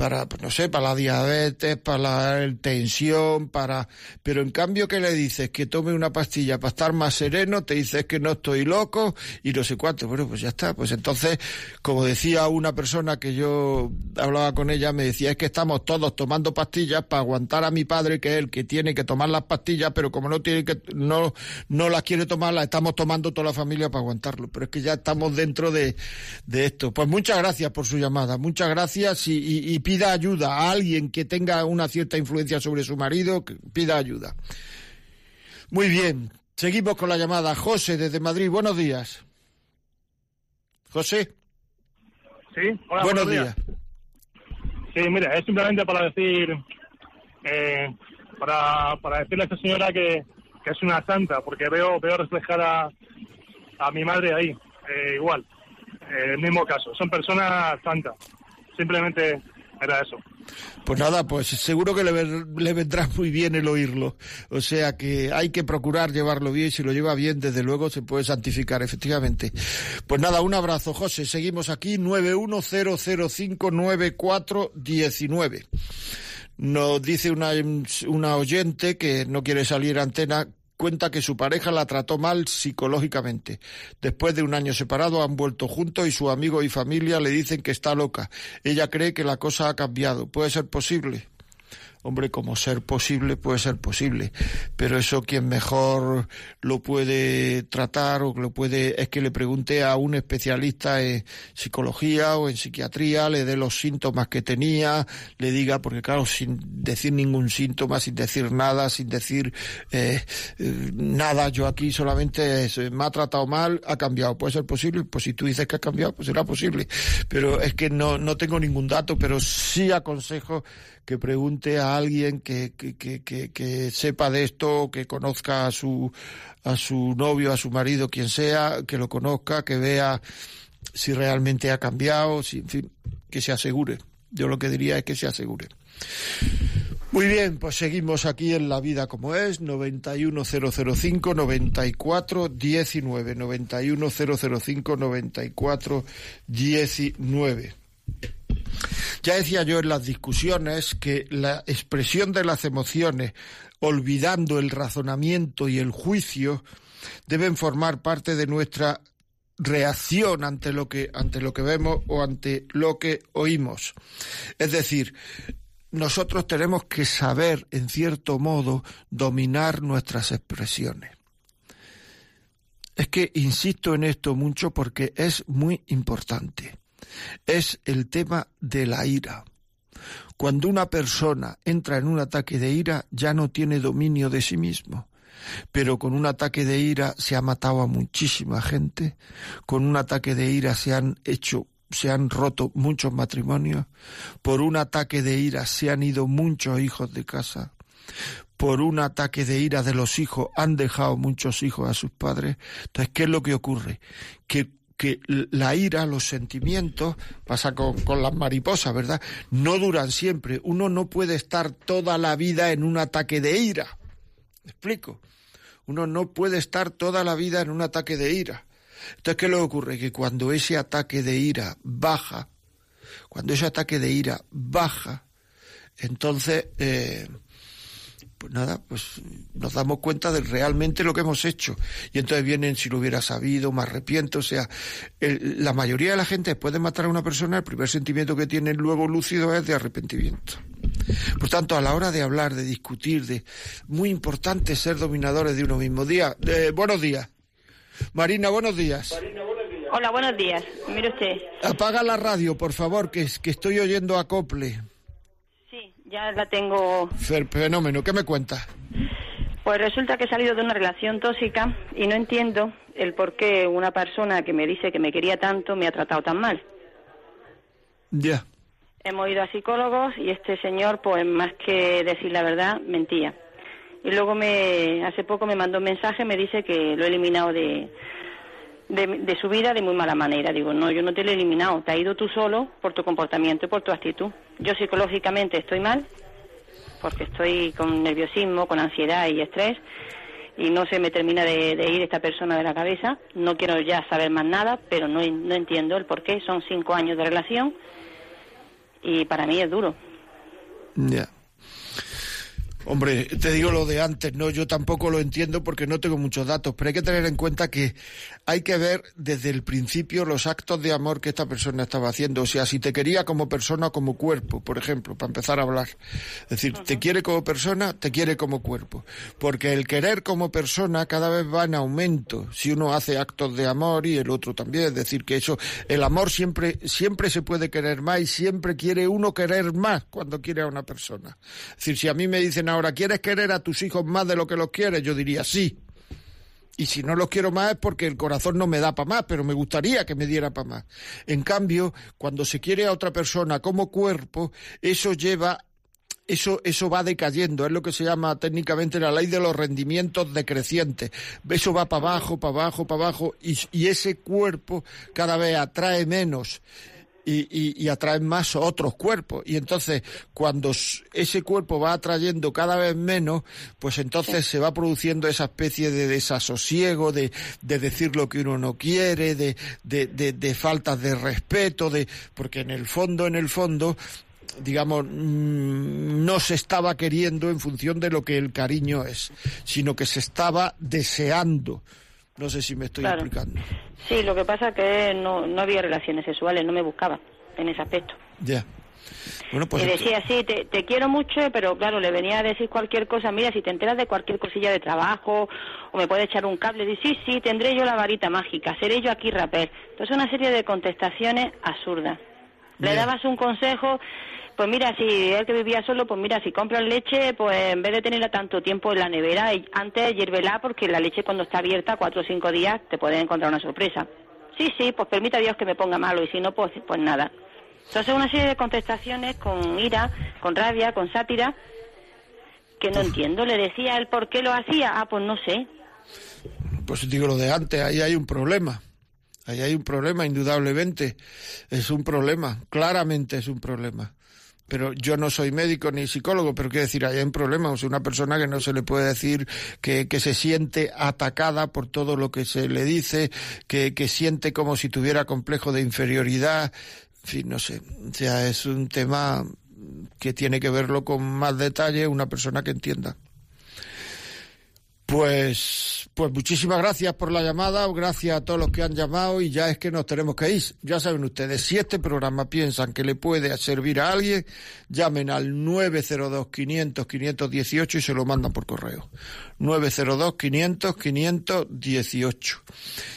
[SPEAKER 1] para, pues no sé, para la diabetes, para la tensión, para, pero en cambio que le dices que tome una pastilla para estar más sereno, te dices que no estoy loco y no sé cuánto, bueno, pues ya está, pues entonces, como decía una persona que yo hablaba con ella, me decía, es que estamos todos tomando pastillas para aguantar a mi padre, que es el que tiene que tomar las pastillas, pero como no tiene que, no, no las quiere tomar, las estamos tomando toda la familia para aguantarlo. Pero es que ya estamos dentro de, de esto. Pues muchas gracias por su llamada, muchas gracias y, y- y pida ayuda a alguien que tenga una cierta influencia sobre su marido, que pida ayuda. Muy bien, seguimos con la llamada. José desde Madrid, buenos días. José,
[SPEAKER 6] Sí, hola,
[SPEAKER 1] buenos días.
[SPEAKER 6] Sí, mira, es simplemente para decir, eh, para, para decirle a esta señora que, que es una santa, porque veo veo reflejada a mi madre ahí, eh, igual, eh, el mismo caso. Son personas santas. Simplemente era eso.
[SPEAKER 1] Pues nada, pues seguro que le, le vendrá muy bien el oírlo. O sea que hay que procurar llevarlo bien. Si lo lleva bien, desde luego se puede santificar, efectivamente. Pues nada, un abrazo, José. Seguimos aquí, 910059419. Nos dice una, una oyente que no quiere salir a antena cuenta que su pareja la trató mal psicológicamente. Después de un año separado han vuelto juntos y sus amigos y familia le dicen que está loca. Ella cree que la cosa ha cambiado. ¿Puede ser posible? Hombre, como ser posible, puede ser posible. Pero eso quien mejor lo puede tratar o lo puede, es que le pregunte a un especialista en psicología o en psiquiatría, le dé los síntomas que tenía, le diga, porque claro, sin decir ningún síntoma, sin decir nada, sin decir eh, eh, nada, yo aquí solamente es, eh, me ha tratado mal, ha cambiado. ¿Puede ser posible? Pues si tú dices que ha cambiado, pues será posible. Pero es que no, no tengo ningún dato, pero sí aconsejo que pregunte a alguien que, que, que, que, sepa de esto, que conozca a su, a su novio, a su marido, quien sea, que lo conozca, que vea si realmente ha cambiado, si, en fin, que se asegure. Yo lo que diría es que se asegure. Muy bien, pues seguimos aquí en La Vida como es, 91005 9419 91005 9419 Ya decía yo en las discusiones que la expresión de las emociones, olvidando el razonamiento y el juicio, deben formar parte de nuestra reacción ante lo que ante lo que vemos o ante lo que oímos. Es decir, nosotros tenemos que saber, en cierto modo, dominar nuestras expresiones. Es que insisto en esto mucho porque es muy importante. Es el tema de la ira. Cuando una persona entra en un ataque de ira ya no tiene dominio de sí mismo. Pero con un ataque de ira se ha matado a muchísima gente, con un ataque de ira se han hecho se han roto muchos matrimonios, por un ataque de ira se han ido muchos hijos de casa, por un ataque de ira de los hijos han dejado muchos hijos a sus padres. Entonces, ¿qué es lo que ocurre? Que que la ira, los sentimientos, pasa con, con las mariposas, ¿verdad? No duran siempre. Uno no puede estar toda la vida en un ataque de ira. ¿Me explico? Uno no puede estar toda la vida en un ataque de ira. Entonces, ¿qué le ocurre? Que cuando ese ataque de ira baja, cuando ese ataque de ira baja, entonces, eh, pues nada, pues nos damos cuenta de realmente lo que hemos hecho. Y entonces vienen, si lo hubiera sabido, me arrepiento. O sea, el- la mayoría de la gente después de matar a una persona, el primer sentimiento que tienen luego lúcido es de arrepentimiento. Por tanto, a la hora de hablar, de discutir, de muy importante ser dominadores de uno mismo. Día, eh, buenos días. Marina, buenos días.
[SPEAKER 7] Hola, buenos días. Mire usted.
[SPEAKER 1] Apaga la radio, por favor, que estoy oyendo acople.
[SPEAKER 7] Ya la tengo.
[SPEAKER 1] Fenómeno, ¿qué me cuentas?
[SPEAKER 7] Pues resulta que he salido de una relación tóxica y no entiendo el por qué una persona que me dice que me quería tanto me ha tratado tan mal.
[SPEAKER 1] Ya.
[SPEAKER 7] Hemos ido a psicólogos y este señor, pues más que decir la verdad, mentía. Y luego me, hace poco me mandó un mensaje, me dice que lo he eliminado de, de, de su vida de muy mala manera. Digo, no, yo no te lo he eliminado, te has ido tú solo por tu comportamiento y por tu actitud. Yo psicológicamente estoy mal, porque estoy con nerviosismo, con ansiedad y estrés, y no se me termina de, ir esta persona de la cabeza. No quiero ya saber más nada, pero no, no entiendo el por qué. Son cinco años de relación y para mí es duro.
[SPEAKER 1] Ya. Hombre, te digo lo de antes, no, yo tampoco lo entiendo porque no tengo muchos datos, pero hay que tener en cuenta que hay que ver desde el principio los actos de amor que esta persona estaba haciendo. O sea, si te quería como persona o como cuerpo, por ejemplo, para empezar a hablar. Es decir, te quiere como persona, te quiere como cuerpo. Porque el querer como persona cada vez va en aumento si uno hace actos de amor y el otro también. Es decir, que eso, el amor siempre, siempre se puede querer más y siempre quiere uno querer más cuando quiere a una persona. Es decir, si a mí me dicen ahora, ¿quieres querer a tus hijos más de lo que los quieres? Yo diría sí. Y si no los quiero más es porque el corazón no me da para más, pero me gustaría que me diera para más. En cambio, cuando se quiere a otra persona como cuerpo, eso lleva eso, eso va decayendo, es lo que se llama técnicamente la ley de los rendimientos decrecientes. Eso va para abajo, para abajo, para abajo, y, y ese cuerpo cada vez atrae menos y, y, y atraen más otros cuerpos. Y entonces, cuando ese cuerpo va atrayendo cada vez menos, pues entonces se va produciendo esa especie de desasosiego, de, de decir lo que uno no quiere, de, de, de, de faltas de respeto, de, porque en el fondo, en el fondo, digamos, mm, no se estaba queriendo en función de lo que el cariño es, sino que se estaba deseando. No sé si me estoy
[SPEAKER 7] Claro.
[SPEAKER 1] explicando.
[SPEAKER 7] Sí, lo que pasa es que no, no había relaciones sexuales, no me buscaba en ese aspecto.
[SPEAKER 1] Ya. Bueno, pues
[SPEAKER 7] y decía, sí, te, te quiero mucho, pero claro, le venía a decir cualquier cosa. Mira, si te enteras de cualquier cosilla de trabajo o me puede echar un cable, dice, sí, sí, tendré yo la varita mágica, seré yo aquí rapper. Entonces, una serie de contestaciones absurdas. Le dabas un consejo, pues mira, si él que vivía solo, pues mira, si compras leche, pues en vez de tenerla tanto tiempo en la nevera, antes hiérvela porque la leche cuando está abierta, cuatro o cinco días, te puede encontrar una sorpresa. Sí, sí, pues permita Dios que me ponga malo y si no, pues, pues nada. Entonces una serie de contestaciones con ira, con rabia, con sátira, que no entiendo. Le decía él por qué lo hacía. Ah, pues no sé.
[SPEAKER 1] Pues digo lo de antes, ahí hay un problema. Ahí hay un problema, indudablemente. Es un problema, claramente es un problema. Pero yo no soy médico ni psicólogo, pero quiero decir, hay un problema. O sea, una persona que no se le puede decir que, que se siente atacada por todo lo que se le dice, que, que siente como si tuviera complejo de inferioridad. En fin, no sé. O sea, es un tema que tiene que verlo con más detalle una persona que entienda. Pues, pues muchísimas gracias por la llamada, gracias a todos los que han llamado y ya es que nos tenemos que ir. Ya saben ustedes, si este programa piensan que le puede servir a alguien, llamen al 902-500-518 y se lo mandan por correo. 902-500-518.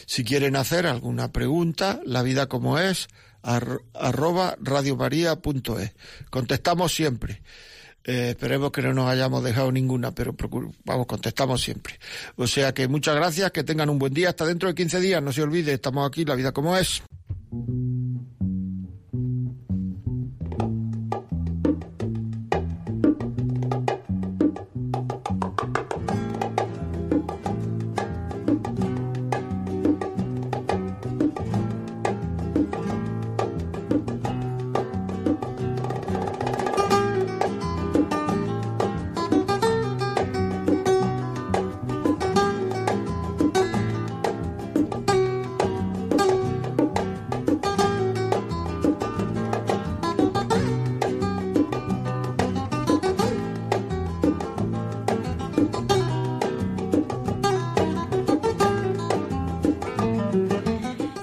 [SPEAKER 1] Si quieren hacer alguna pregunta, la vida como es, ar- arroba radiomaria.es. Contestamos siempre. Eh, esperemos que no nos hayamos dejado ninguna, pero vamos, contestamos siempre. O sea que muchas gracias, que tengan un buen día. Hasta dentro de 15 días, no se olvide, estamos aquí, la vida como es.